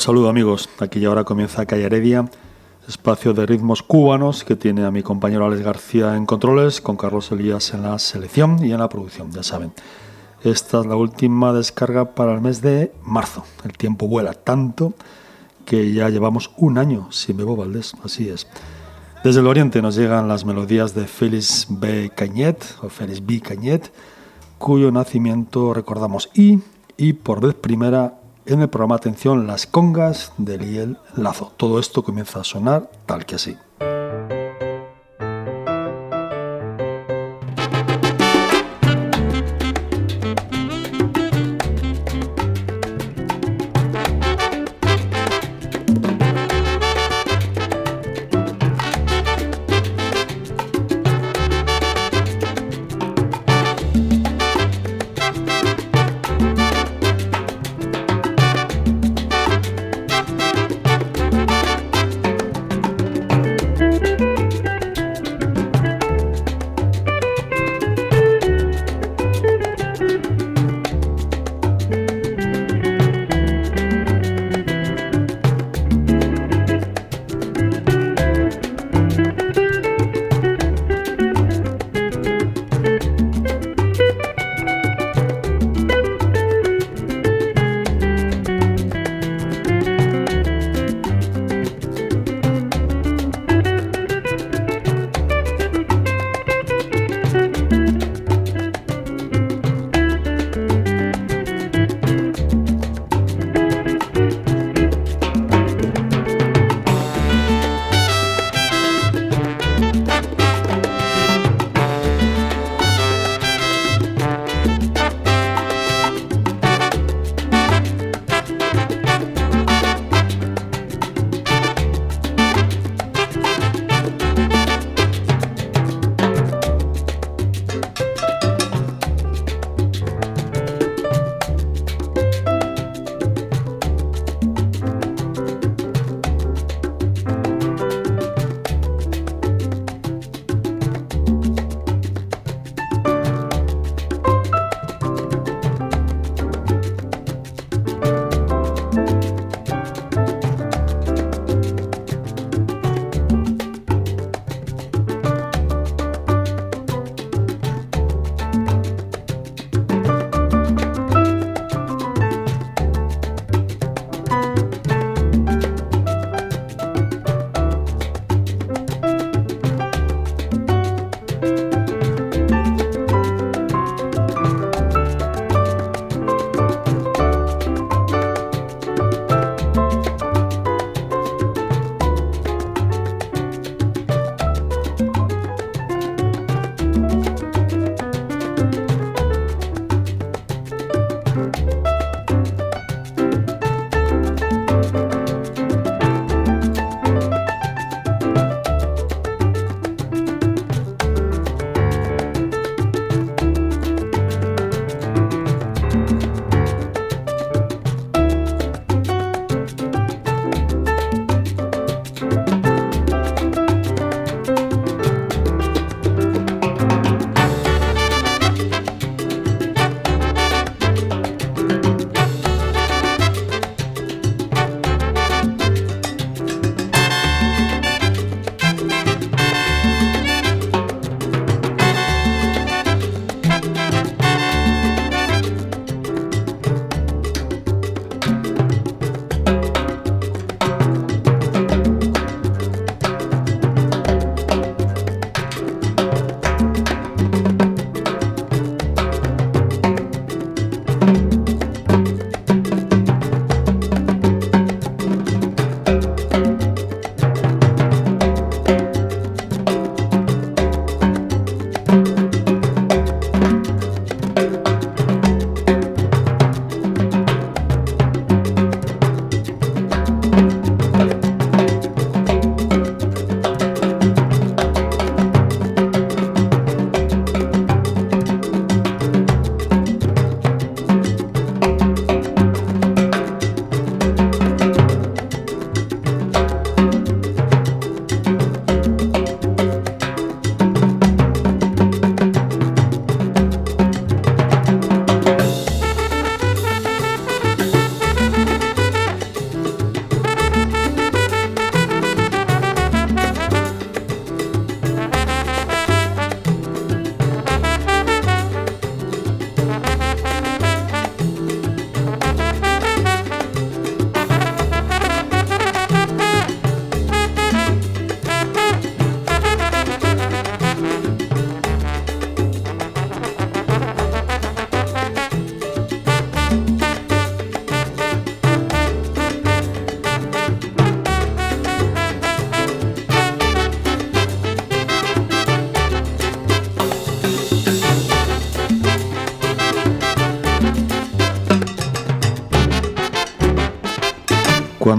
Saludo amigos. Aquí y ahora comienza Calle Heredia, espacio de ritmos cubanos que tiene a mi compañero Alex García en controles, con Carlos Elías en la selección y en la producción, ya saben. Esta es la última descarga para el mes de marzo. El tiempo vuela tanto que ya llevamos un año sin Bebo Valdés, así es. Desde el oriente nos llegan las melodías de Félix B. Cañet, o Félix B. Cañet, cuyo nacimiento recordamos y, y por vez primera en el programa Atención las congas de Liel Lazo. Todo esto comienza a sonar tal que así.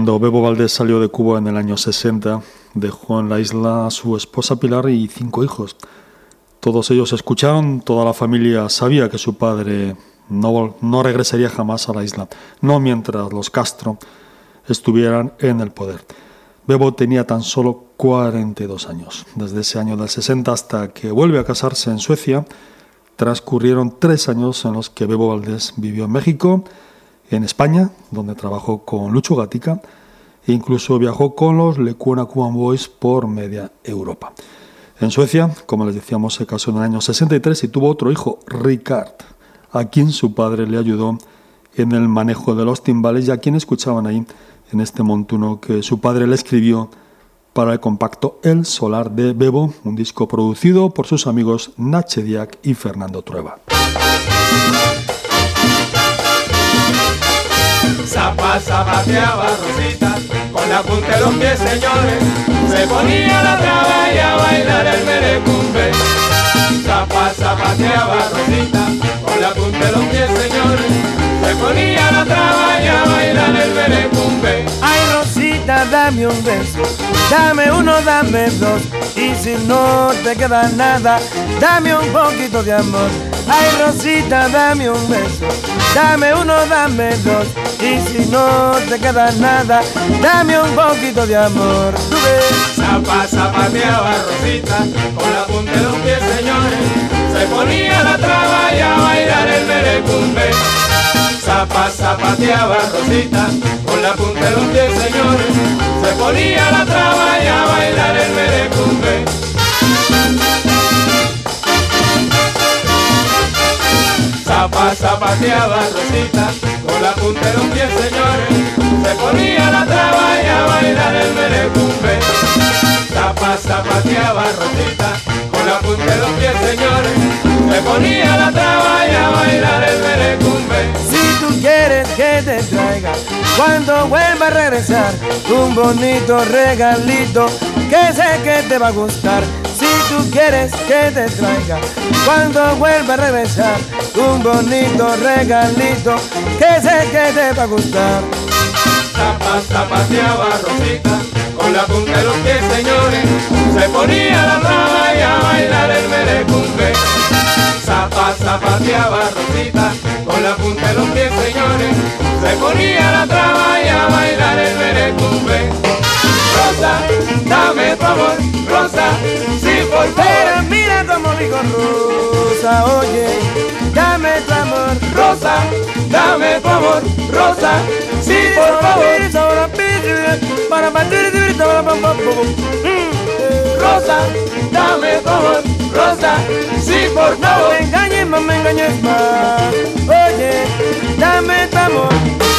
Cuando Bebo Valdés salió de Cuba en el año 60, dejó en la isla a su esposa Pilar y cinco hijos. Todos ellos escucharon, toda la familia sabía que su padre no, no regresaría jamás a la isla, no mientras los Castro estuvieran en el poder. Bebo tenía tan solo 42 años. Desde ese año del 60 hasta que vuelve a casarse en Suecia, transcurrieron tres años en los que Bebo Valdés vivió en México, en España, donde trabajó con Lucho Gatica, e incluso viajó con los Lecuona Cuban Boys por media Europa. En Suecia, como les decíamos, se casó en el año 63 y tuvo otro hijo, Ricard, a quien su padre le ayudó en el manejo de los timbales y a quien escuchaban ahí en este montuno que su padre le escribió para el compacto El Solar de Bebo, un disco producido por sus amigos Nache Diak y Fernando Trueba. Zapa, zapateaba Rosita, con la punta de los pies, señores, se ponía la traba y a bailar el merecumbe. Zapa, zapateaba Rosita, con la punta de los pies, señores, se ponía la traba y a bailar el merecumbe. Ay, Rosita, dame un beso, dame uno, dame dos, y si no te queda nada, dame un poquito de amor. Ay, Rosita, dame un beso, dame uno, dame dos, y si no te queda nada, dame un poquito de amor. Tú ves. Zapa, zapateaba Rosita, con la punta de los pies, señores, se ponía la traba y a bailar el merecumbe. Zapa, zapateaba Rosita, con la punta de los pies, señores, se ponía la traba y a bailar el merecumbe. Zapa, zapateaba Rosita, con la punta de los pies, señores, se ponía la traba y a bailar el merecumbe. Zapa, zapateaba Rosita, con la punta de los pies, señores, se ponía la traba y a bailar el merecumbe. Si tú quieres que te traiga cuando vuelva a regresar un bonito regalito que sé que te va a gustar. Tú quieres que te traiga cuando vuelva a regresar un bonito regalito que sé que te va a gustar. Zapa, zapateaba Rosita, con la punta de los pies, señores, se ponía la traba y a bailar el merecumbe. Zapa, zapateaba Rosita, con la punta de los pies, señores, se ponía la traba y a bailar el merecumbe. Rosa, dame tu amor, Rosa, Rosa, oye, dame tu amor. Rosa, dame tu amor, Rosa, sí, por favor. Para batir, para Rosa, dame tu amor, Rosa, sí, por No favor. me engañes más, me engañes más. Oye, dame tu amor.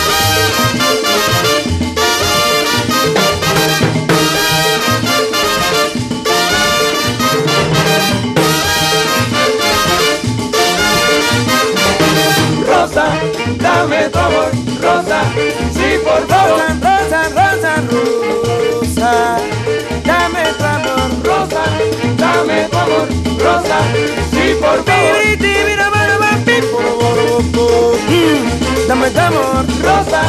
Rosa, dame tu amor, Rosa, sí, por favor. Rosa, rosa, rosa, rosa. Dame tu amor. Rosa, dame tu amor, Rosa, sí, por favor. Mm, Dame tu amor. Rosa,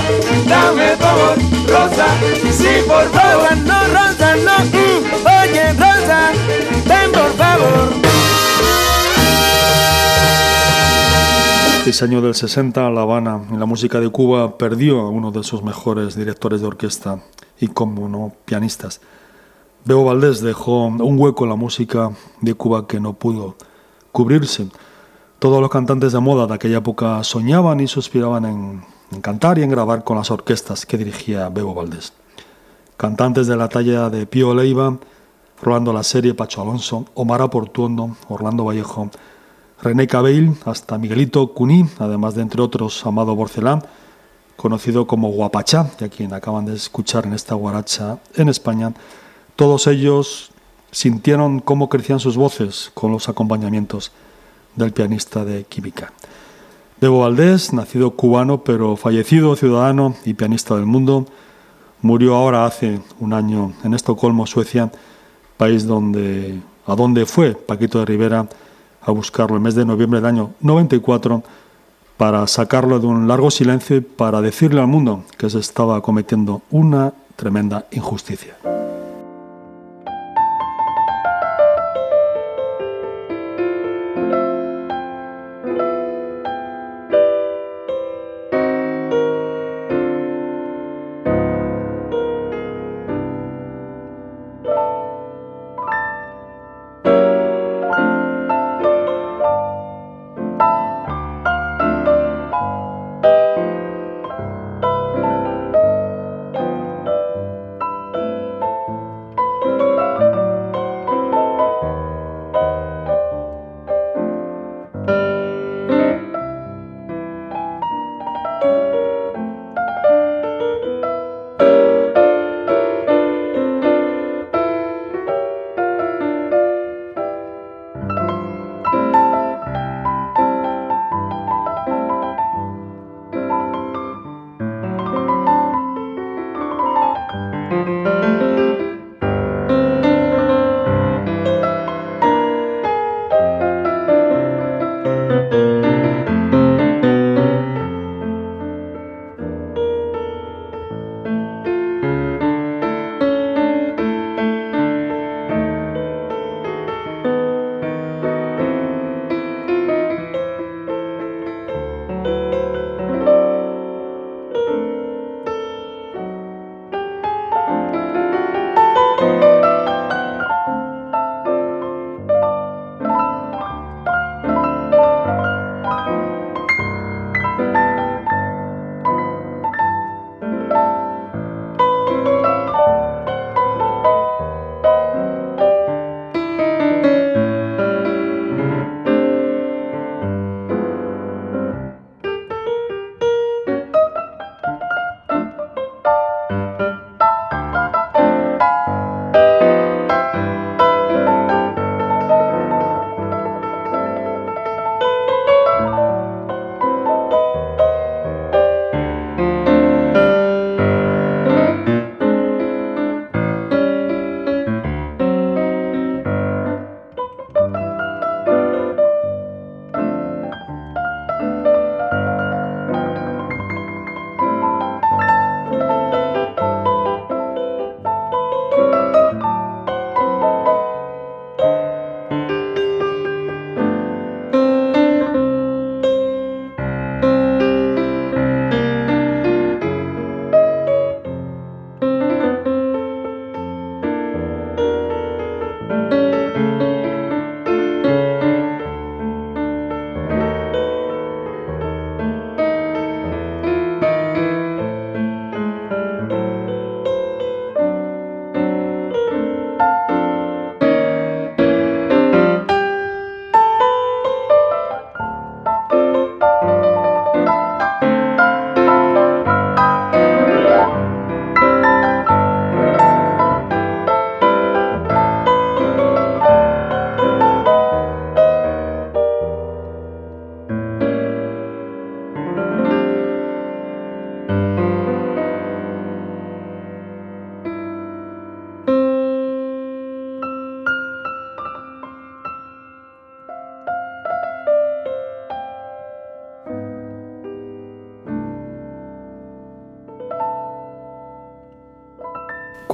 dame tu amor, Rosa, sí, por favor. Rosa, no, Rosa, no. Mm, Oye, Rosa, ven por favor. Ese año del 60, La Habana, en la música de Cuba, perdió a uno de sus mejores directores de orquesta y, como no, pianistas. Bebo Valdés dejó un hueco en la música de Cuba que no pudo cubrirse. Todos los cantantes de moda de aquella época soñaban y suspiraban en, en cantar y en grabar con las orquestas que dirigía Bebo Valdés. Cantantes de la talla de Pío Leiva, Rolando La Serie, Pacho Alonso, Omar Aportuondo, Orlando Vallejo, René Cabell, hasta Miguelito Cuní, además de entre otros Amado Borcelán, conocido como Guapachá, y a quien acaban de escuchar en esta guaracha en España, todos ellos sintieron cómo crecían sus voces con los acompañamientos del pianista de Química. Bebo Valdés, nacido cubano pero fallecido ciudadano y pianista del mundo, murió ahora hace un año en Estocolmo, Suecia, país donde, a donde fue Paquito de Rivera a buscarlo el mes de noviembre del año 94 para sacarlo de un largo silencio y para decirle al mundo que se estaba cometiendo una tremenda injusticia.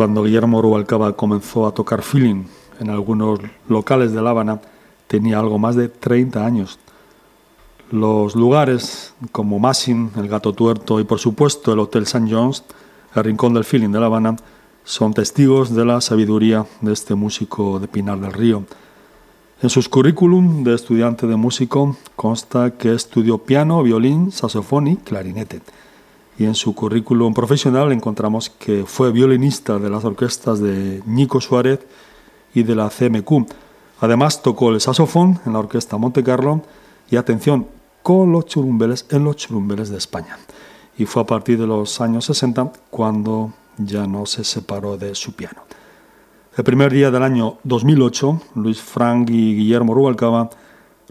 Cuando Guillermo Rubalcaba comenzó a tocar feeling en algunos locales de La Habana, tenía algo más de 30 años. Los lugares como Massin, el Gato Tuerto y por supuesto el Hotel St. John's, el Rincón del Feeling de La Habana, son testigos de la sabiduría de este músico de Pinar del Río. En sus currículum de estudiante de músico consta que estudió piano, violín, saxofón y clarinete y en su currículum profesional encontramos que fue violinista de las orquestas de Nico Suárez y de la CMQ. Además tocó el saxofón en la orquesta Monte Carlo y atención, con los churumbeles en los churumbeles de España. Y fue a partir de los años 60 cuando ya no se separó de su piano. El primer día del año 2008, Luis Frank y Guillermo Rubalcaba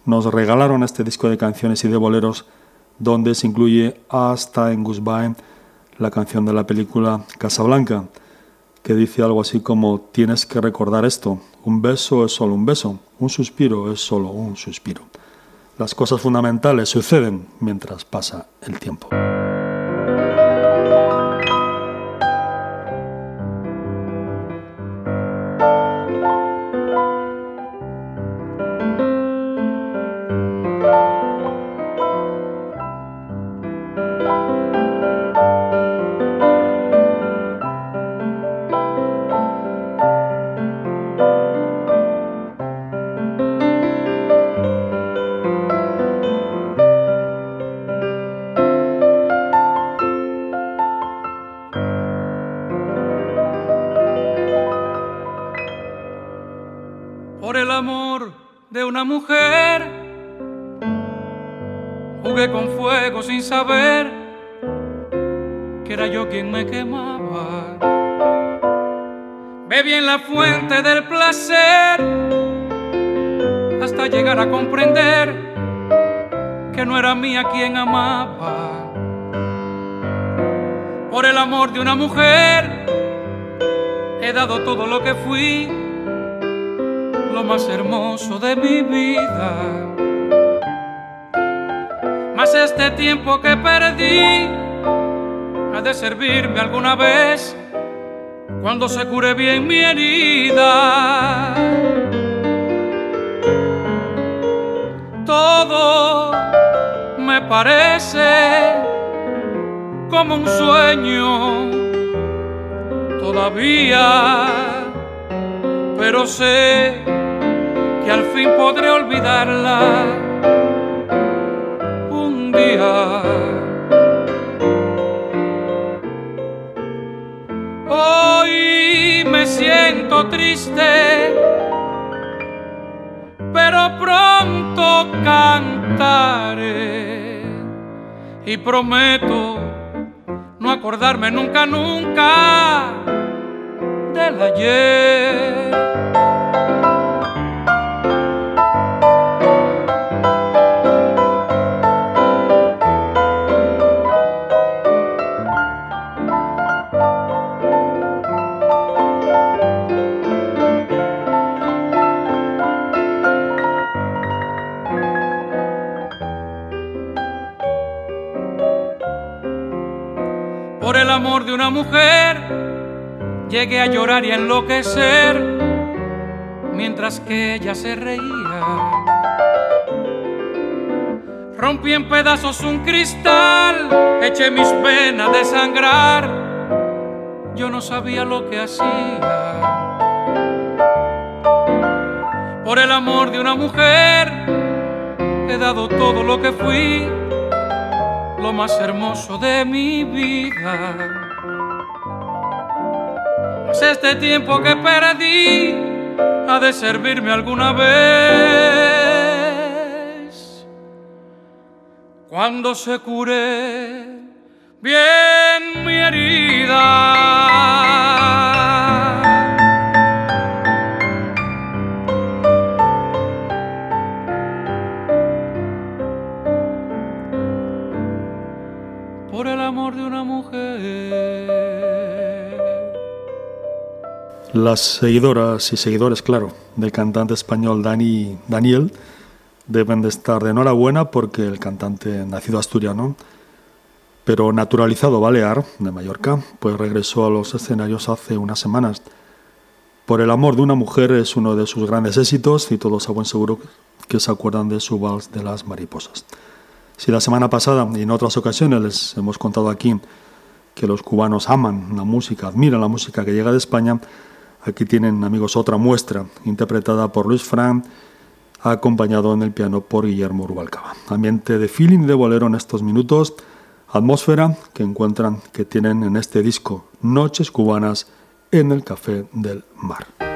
nos regalaron este disco de canciones y de boleros donde se incluye hasta en Goodbye la canción de la película Casablanca, que dice algo así como tienes que recordar esto, un beso es solo un beso, un suspiro es solo un suspiro. Las cosas fundamentales suceden mientras pasa el tiempo. Saber que era yo quien me quemaba. Bebí en la fuente del placer hasta llegar a comprender que no era mía quien amaba. Por el amor de una mujer he dado todo lo que fui, lo más hermoso de mi vida este tiempo que perdí ha de servirme alguna vez cuando se cure bien mi herida. Todo me parece como un sueño todavía, pero sé que al fin podré olvidarla. Hoy me siento triste, pero pronto cantaré. Y prometo no acordarme nunca, nunca del ayer. De una mujer, llegué a llorar y a enloquecer mientras que ella se reía. Rompí en pedazos un cristal, eché mis penas de sangrar, yo no sabía lo que hacía. Por el amor de una mujer, he dado todo lo que fui, lo más hermoso de mi vida este tiempo que perdí ha de servirme alguna vez. Cuando se cure bien mi herida. Las seguidoras y seguidores, claro, del cantante español Dani Daniel deben de estar de enhorabuena porque el cantante nacido asturiano, pero naturalizado balear de Mallorca, pues regresó a los escenarios hace unas semanas. Por el amor de una mujer es uno de sus grandes éxitos y todos a buen seguro que se acuerdan de su vals de las mariposas. Si la semana pasada y en otras ocasiones les hemos contado aquí que los cubanos aman la música, admiran la música que llega de España, Aquí tienen, amigos, otra muestra interpretada por Luis Fran, acompañado en el piano por Guillermo Rubalcaba. Ambiente de feeling de bolero en estos minutos, atmósfera que encuentran que tienen en este disco Noches Cubanas en el Café del Mar.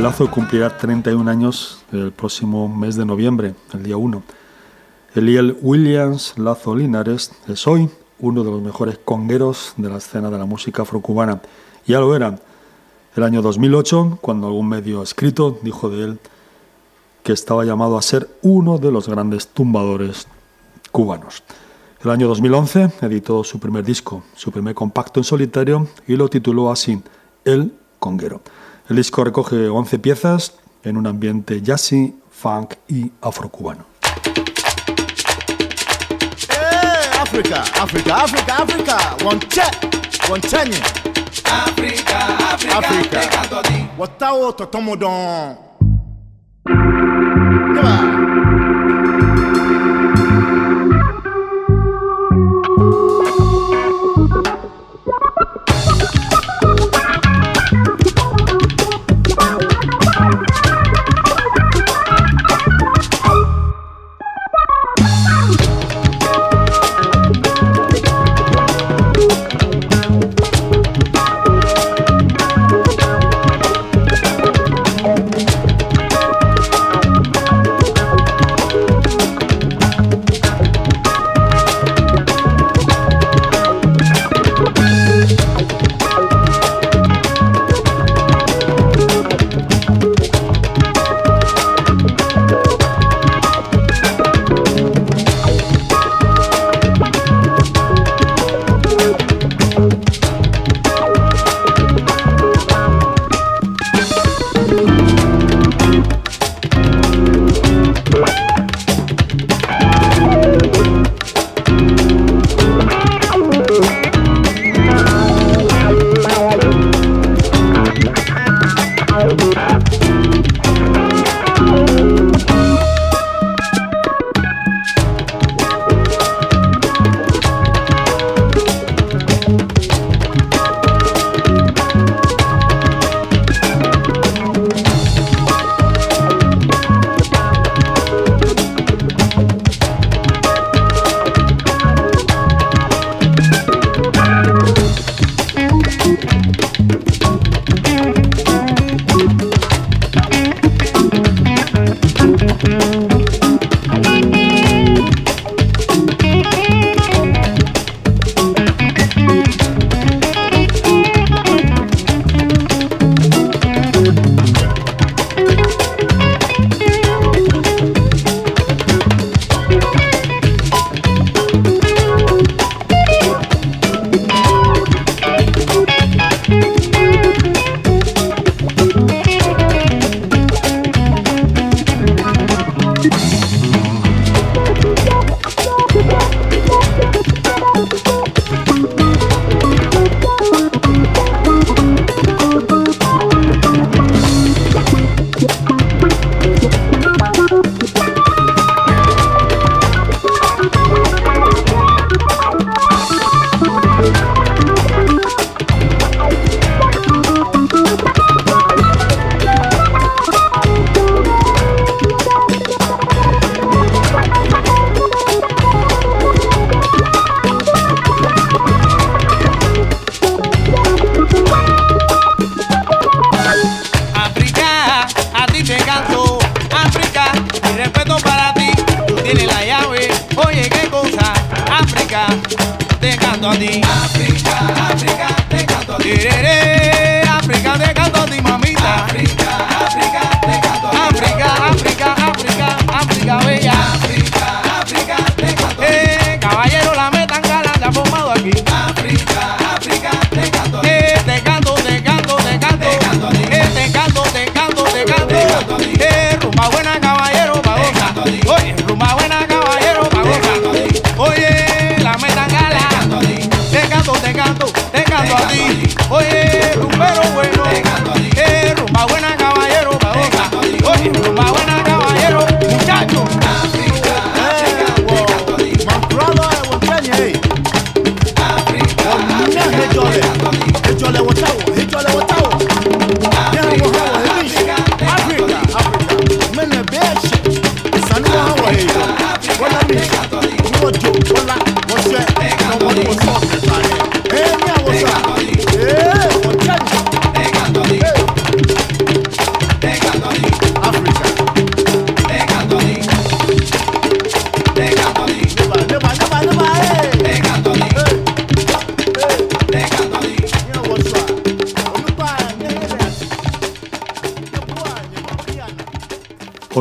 El Lazo cumplirá 31 años el próximo mes de noviembre, el día 1. Eliel Williams Lazo Linares es hoy uno de los mejores congueros de la escena de la música afrocubana. Ya lo era. El año 2008, cuando algún medio escrito dijo de él que estaba llamado a ser uno de los grandes tumbadores cubanos. El año 2011 editó su primer disco, su primer compacto en solitario y lo tituló así, El Conguero. El disco recoge 11 piezas en un ambiente jazzy, funk y afrocubano. Hey, África, África, África, África, África, África,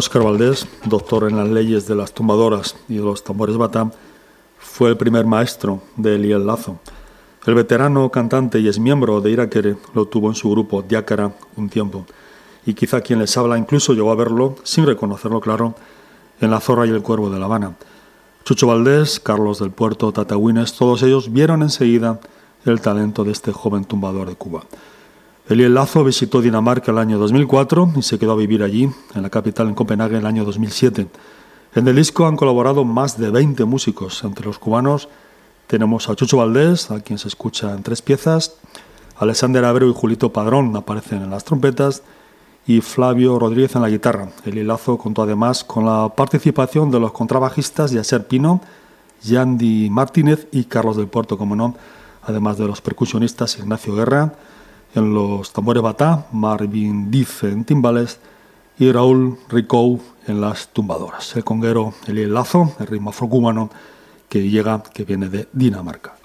Óscar Valdés, doctor en las leyes de las tumbadoras y de los tambores bata, fue el primer maestro de Eliel Lazo. El veterano cantante y es miembro de Iraquere lo tuvo en su grupo Diácara un tiempo. Y quizá quien les habla incluso llegó a verlo, sin reconocerlo claro, en La Zorra y el Cuervo de La Habana. Chucho Valdés, Carlos del Puerto, Tata todos ellos vieron enseguida el talento de este joven tumbador de Cuba. Eliel Lazo visitó Dinamarca el año 2004 y se quedó a vivir allí, en la capital, en Copenhague, el año 2007. En el disco han colaborado más de 20 músicos. Entre los cubanos tenemos a Chucho Valdés, a quien se escucha en tres piezas, Alexander Abreu y Julito Padrón aparecen en las trompetas y Flavio Rodríguez en la guitarra. Eliel Lazo contó además con la participación de los contrabajistas Yacer Pino, Yandy Martínez y Carlos del Puerto, como no, además de los percusionistas Ignacio Guerra, en los tambores batá, Marvin Diff en timbales y Raúl Ricou en las tumbadoras. El conguero el Lazo, el ritmo afrocubano que llega, que viene de Dinamarca.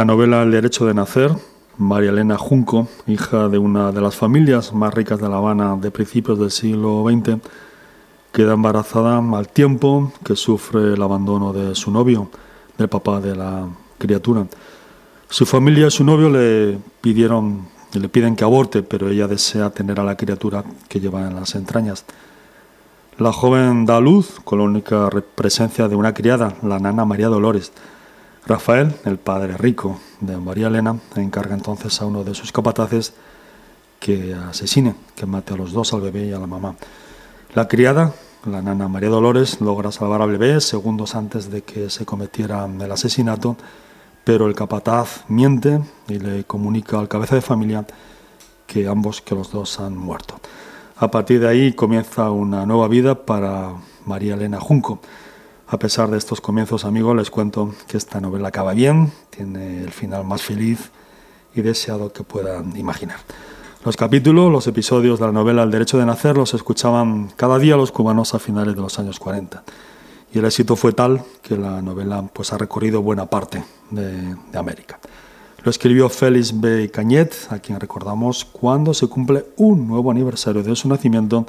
La novela El derecho de nacer, María Elena Junco, hija de una de las familias más ricas de La Habana de principios del siglo XX, queda embarazada al tiempo que sufre el abandono de su novio, del papá de la criatura. Su familia y su novio le pidieron, le piden que aborte, pero ella desea tener a la criatura que lleva en las entrañas. La joven da luz con la única presencia de una criada, la nana María Dolores, Rafael, el padre rico de María Elena, encarga entonces a uno de sus capataces que asesine, que mate a los dos, al bebé y a la mamá. La criada, la nana María Dolores, logra salvar al bebé segundos antes de que se cometiera el asesinato, pero el capataz miente y le comunica al cabeza de familia que ambos, que los dos han muerto. A partir de ahí comienza una nueva vida para María Elena Junco a pesar de estos comienzos, amigos, les cuento que esta novela acaba bien, tiene el final más feliz y deseado que puedan imaginar. Los capítulos, los episodios de la novela El derecho de nacer los escuchaban cada día los cubanos a finales de los años 40. Y el éxito fue tal que la novela pues, ha recorrido buena parte de, América. Lo escribió Félix B. Cañet, a quien recordamos cuando se cumple un nuevo aniversario de su nacimiento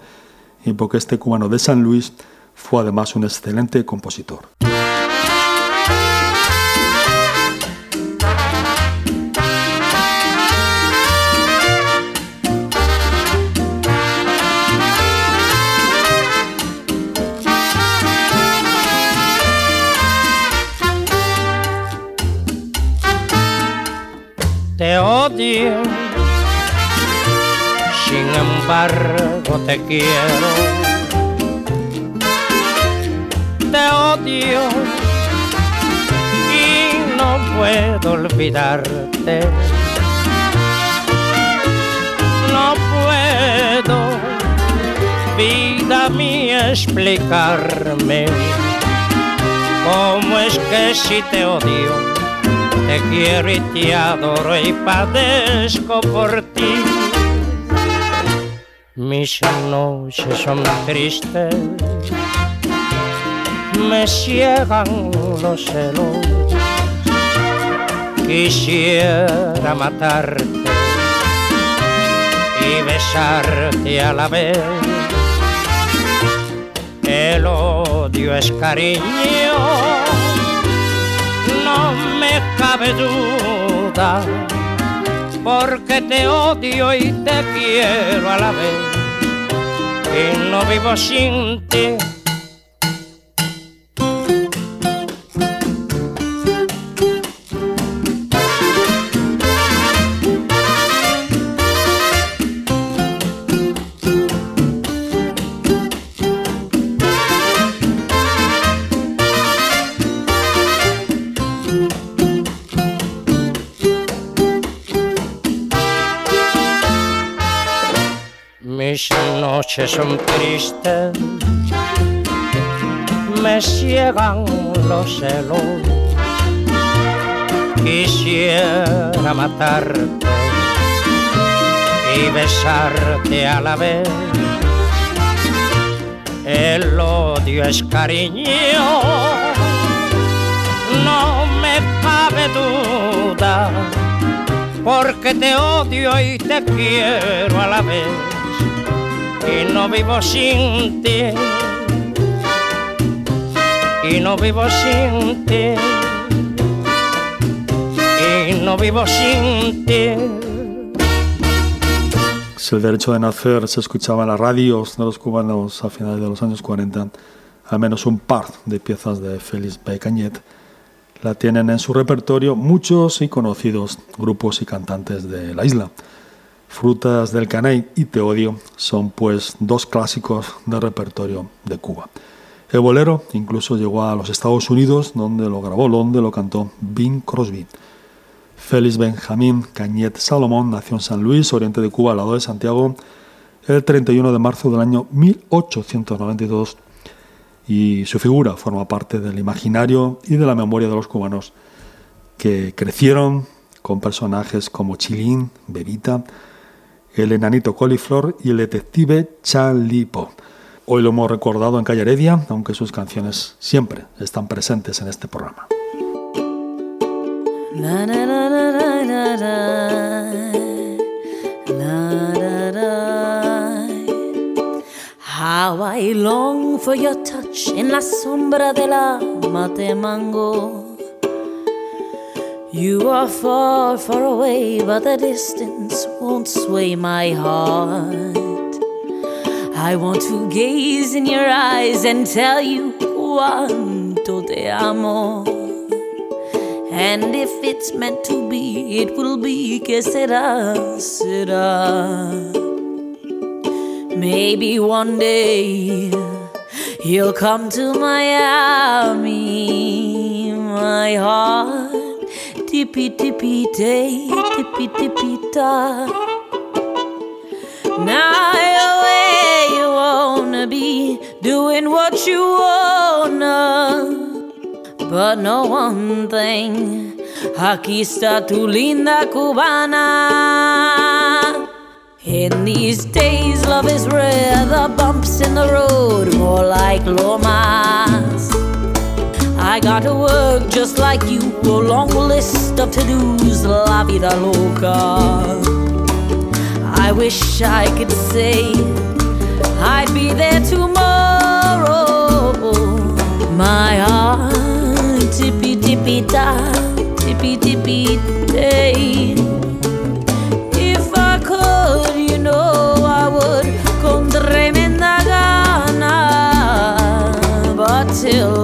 y porque este cubano de San Luis fue además un excelente compositor. Te odio, sin embargo te quiero te odio y no puedo olvidarte. No puedo, vida mía, explicarme cómo es que si te odio, te quiero y te adoro y padezco por ti. Mis noches son tristes me ciegan los celos. Quisiera matarte y besarte a la vez. El odio es cariño, no me cabe duda, porque te odio y te quiero a la vez. Y no vivo sin ti noches son tristes, me ciegan los celos. Quisiera matarte y besarte a la vez. El odio es cariño, no me cabe duda, porque te odio y te quiero a la vez y no vivo sin ti. Y no vivo sin ti. Y no vivo sin ti. Si el derecho de nacer se escuchaba en las radios de los cubanos a finales de los años 40, al menos un par de piezas de Félix Cañet la tienen en su repertorio muchos y conocidos grupos y cantantes de la isla. Frutas del Caney y Te Odio son pues dos clásicos de repertorio de Cuba. El bolero incluso llegó a los Estados Unidos, donde lo grabó, donde lo cantó Bing Crosby. Félix Benjamín Cañet Salomón nació en San Luis, oriente de Cuba, al lado de Santiago, el 31 de marzo del año 1892 y su figura forma parte del imaginario y de la memoria de los cubanos que crecieron con personajes como Chilín, Bebita, el enanito coliflor y el detective Chalipo. Hoy lo hemos recordado en Calle Heredia, aunque sus canciones siempre están presentes en este programa. How I long for your touch en la sombra de la mate mango. You are far, far away, but the distance won't sway my heart. I want to gaze in your eyes and tell you cuánto te amo. And if it's meant to be, it will be, que será, será. Maybe one day you'll come to Miami, my heart. Tippy tippy tay, tippy tippy ta. Now you're where you wanna be, doing what you wanna. But know one thing, aquí está tu linda cubana. In these days, love is rare, the bumps in the road, more like lomas. I got to work just like you, a long list of to dos, la vida loca. I wish I could say I'd be there tomorrow. My heart, tippy tippy ta, tippy tippy day. If I could, you know I would con tremenda gana. But till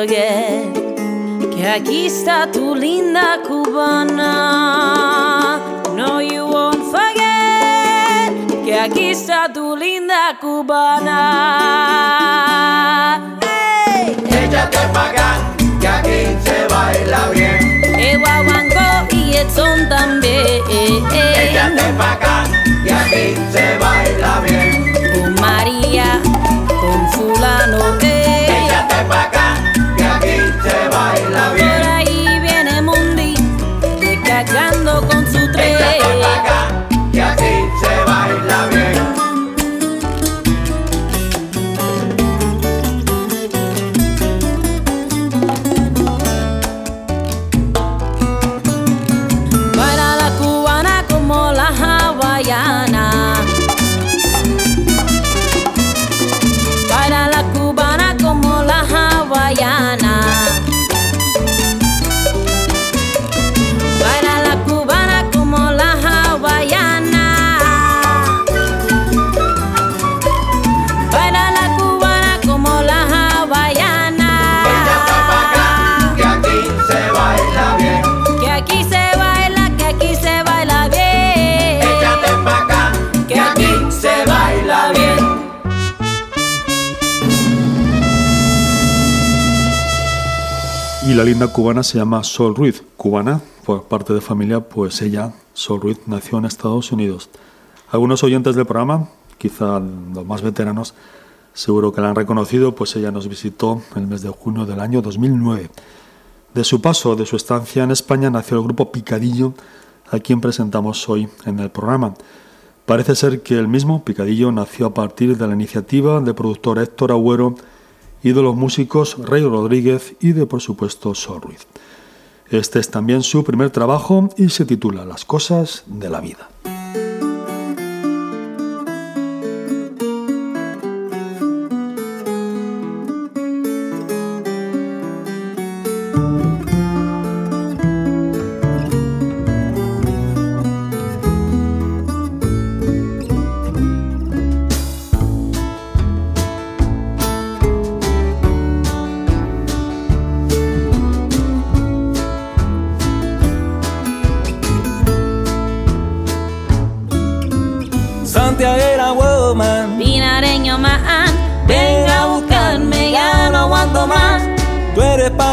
forget que aquí está tu linda cubana. No, you won't forget que aquí está tu linda cubana. Hey! Échate pa' acá, que aquí se baila bien. El guaguancó y el son también. Échate pa' acá, que aquí se baila bien. Con María, con fulano, eh. Acá, Linda cubana se llama Sol Ruiz, cubana por parte de familia, pues ella, Sol Ruiz, nació en Estados Unidos. Algunos oyentes del programa, quizá los más veteranos, seguro que la han reconocido, pues ella nos visitó el mes de junio del año 2009. De su paso, de su estancia en España, nació el grupo Picadillo, a quien presentamos hoy en el programa. Parece ser que el mismo Picadillo nació a partir de la iniciativa del productor Héctor Agüero y de los músicos Rey Rodríguez y de, por supuesto, Sol Ruiz. Este es también su primer trabajo y se titula Las cosas de la vida.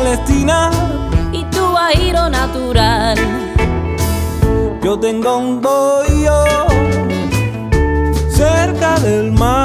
Palestina y tú Guajiro natural. Yo tengo un bollo cerca del mar.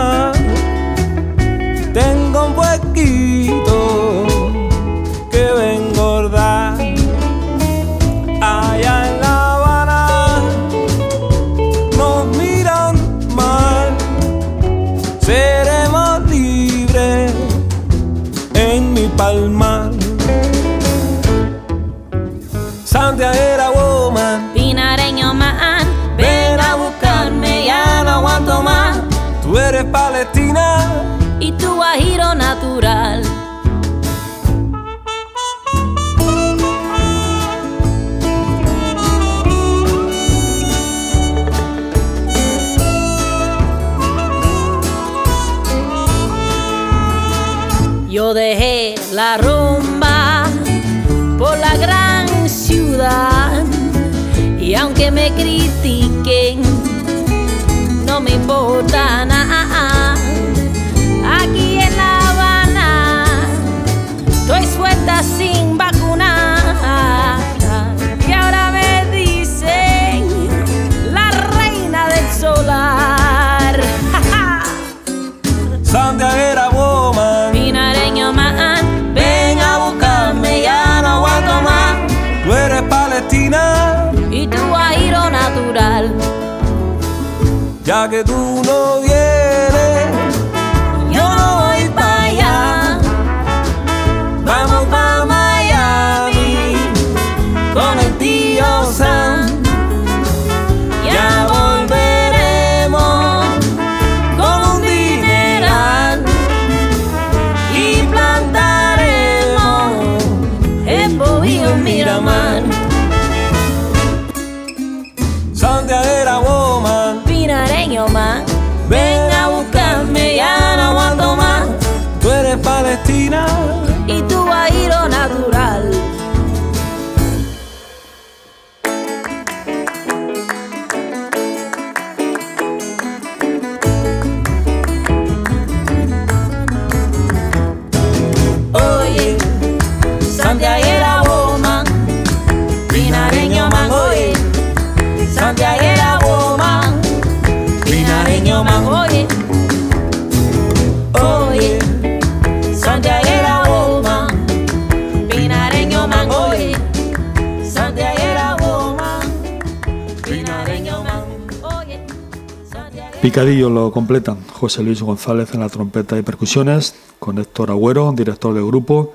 La rumba por la gran ciudad y aunque me critiquen no me importa nada. Ya que tú no vienes, Picadillo lo completan José Luis González en la trompeta y percusiones, con Héctor Agüero, director del grupo,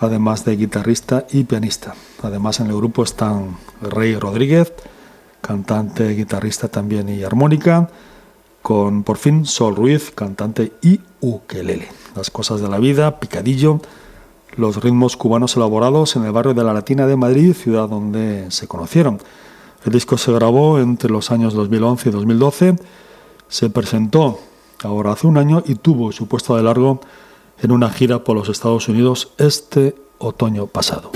además de guitarrista y pianista. Además en el grupo están Rey Rodríguez, cantante, guitarrista también y armónica, con por fin Sol Ruiz, cantante y ukelele. Las cosas de la vida, Picadillo, los ritmos cubanos elaborados en el barrio de la Latina de Madrid, ciudad donde se conocieron. El disco se grabó entre los años 2011 y 2012 se presentó ahora hace un año y tuvo su puesto de largo en una gira por los Estados Unidos este otoño pasado.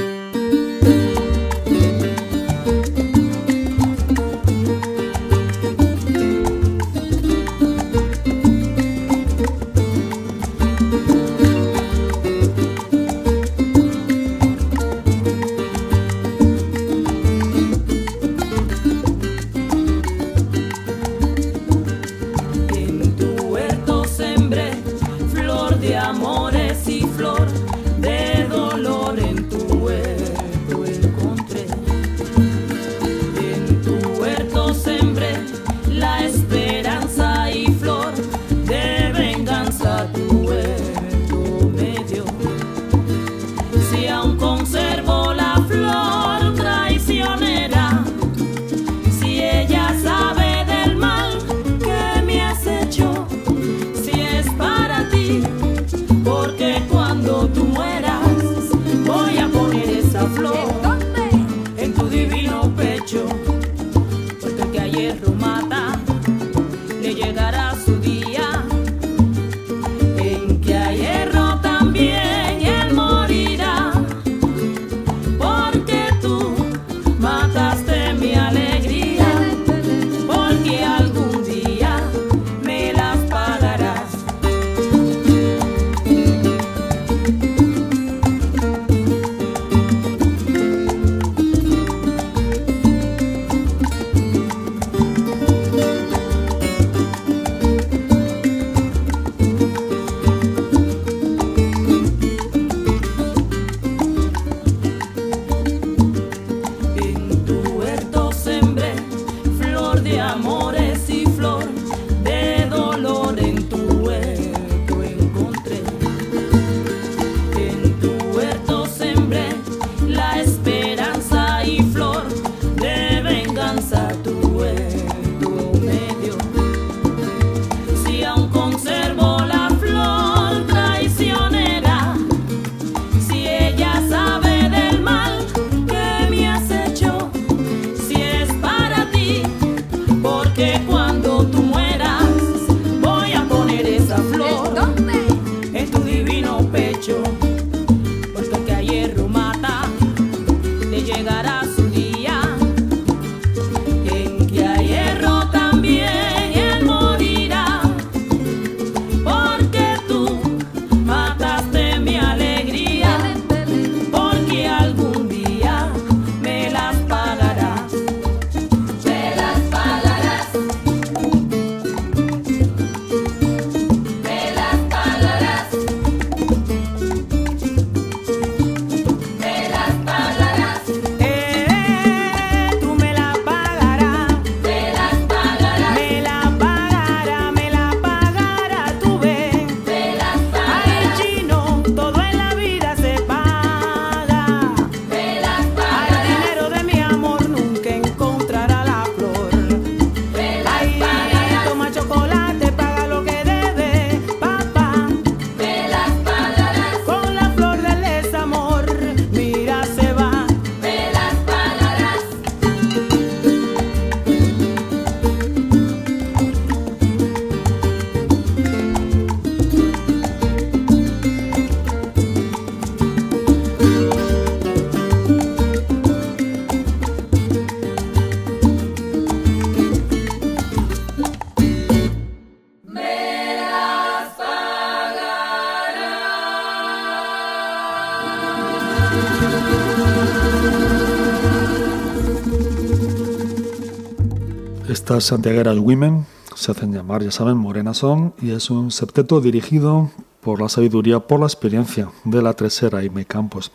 Estas santiagueras Women se hacen llamar, ya saben, Morena Son, y es un septeto dirigido por la sabiduría, por la experiencia de la Tresera y Campos.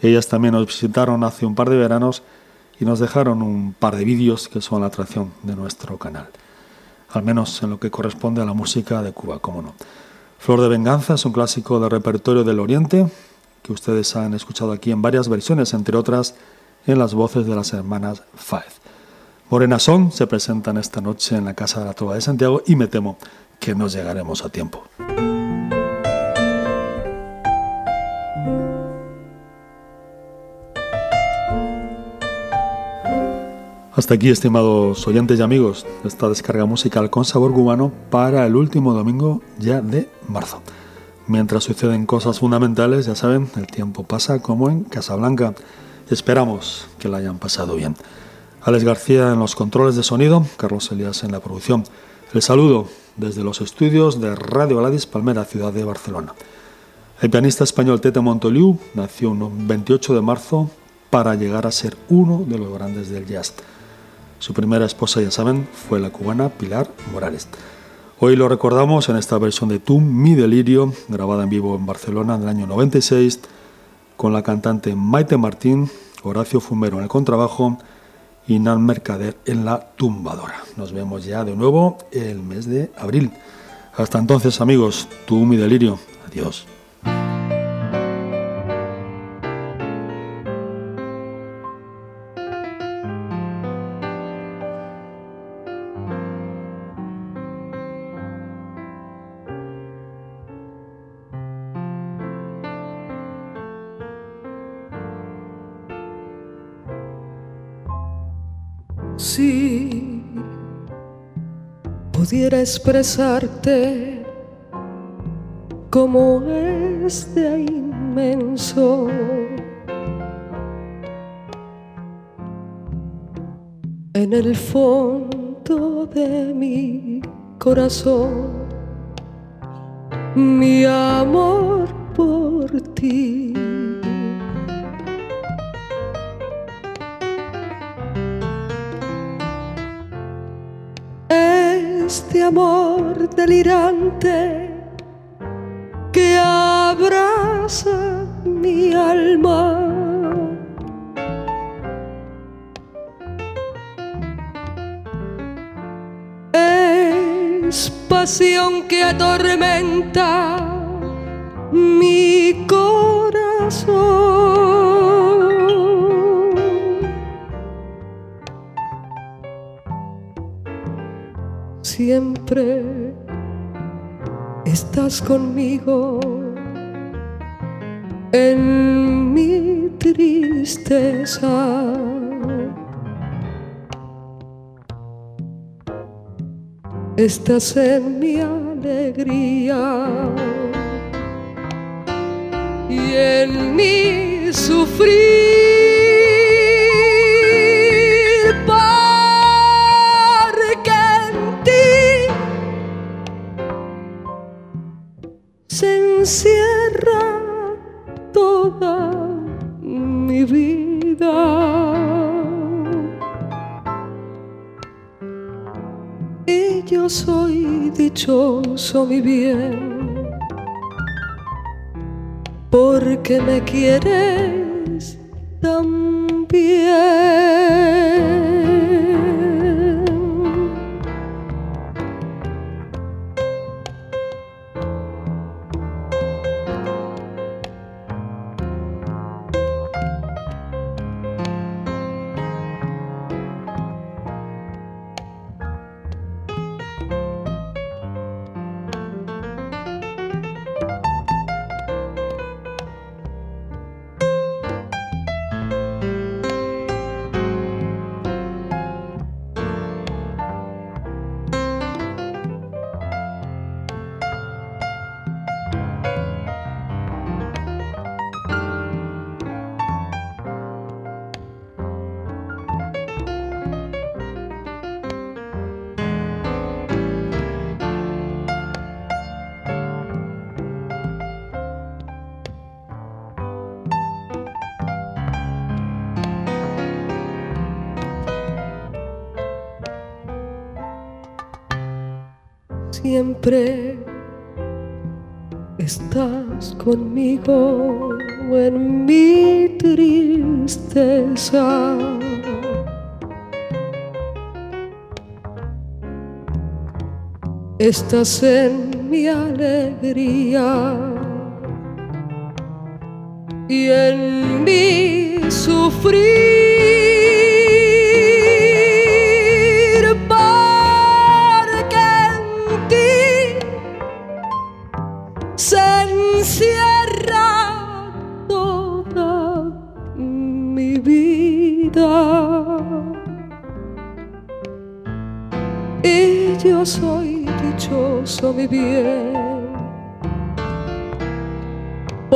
Ellas también nos visitaron hace un par de veranos y nos dejaron un par de vídeos que son la atracción de nuestro canal. Al menos en lo que corresponde a la música de Cuba, como no. Flor de Venganza es un clásico del repertorio del Oriente que ustedes han escuchado aquí en varias versiones, entre otras en las voces de las hermanas Faez. Morena Son se presentan esta noche en la Casa de la Trova de Santiago y me temo que no llegaremos a tiempo. Hasta aquí, estimados oyentes y amigos, esta descarga musical con sabor cubano para el último domingo ya de marzo. Mientras suceden cosas fundamentales, ya saben, el tiempo pasa como en Casablanca. Esperamos que la hayan pasado bien. Alex García en los controles de sonido, Carlos Elías en la producción. El saludo desde los estudios de Radio Gladys Palmera, ciudad de Barcelona. El pianista español Tete Montoliu nació un 28 de marzo para llegar a ser uno de los grandes del jazz. Su primera esposa, ya saben, fue la cubana Pilar Morales. Hoy lo recordamos en esta versión de Tum, Mi Delirio, grabada en vivo en Barcelona en el año 96, con la cantante Maite Martín, Horacio Fumero en el contrabajo y Nan Mercader en la tumbadora. Nos vemos ya de nuevo el mes de abril. Hasta entonces, amigos, Tum, Mi Delirio. Adiós. Pudiera expresarte como es de inmenso. En el fondo de mi corazón, mi amor por ti. Amor delirante que abraza mi alma. Es pasión que atormenta siempre estás conmigo en mi tristeza. Estás en mi alegría y en mi sufrir. Mi bien, porque me quieres tan siempre estás conmigo en mi tristeza. Estás en mi alegría y en mi sufrir.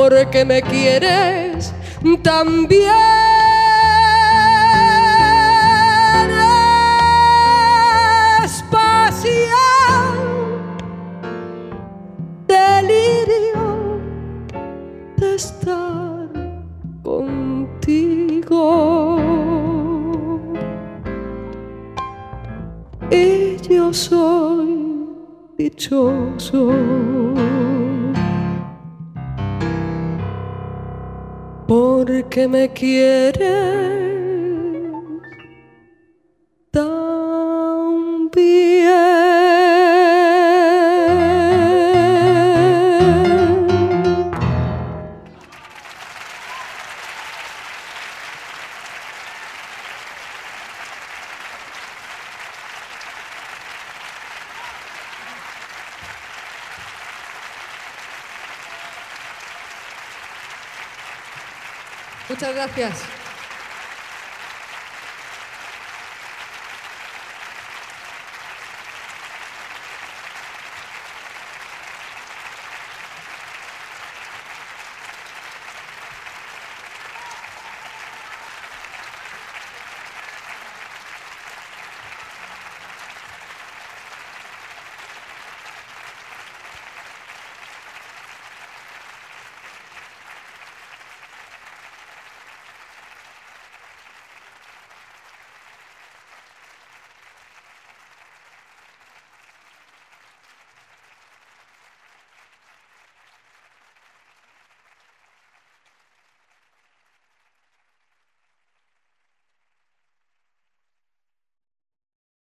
Porque me quieres también. Porque me quieres gracias.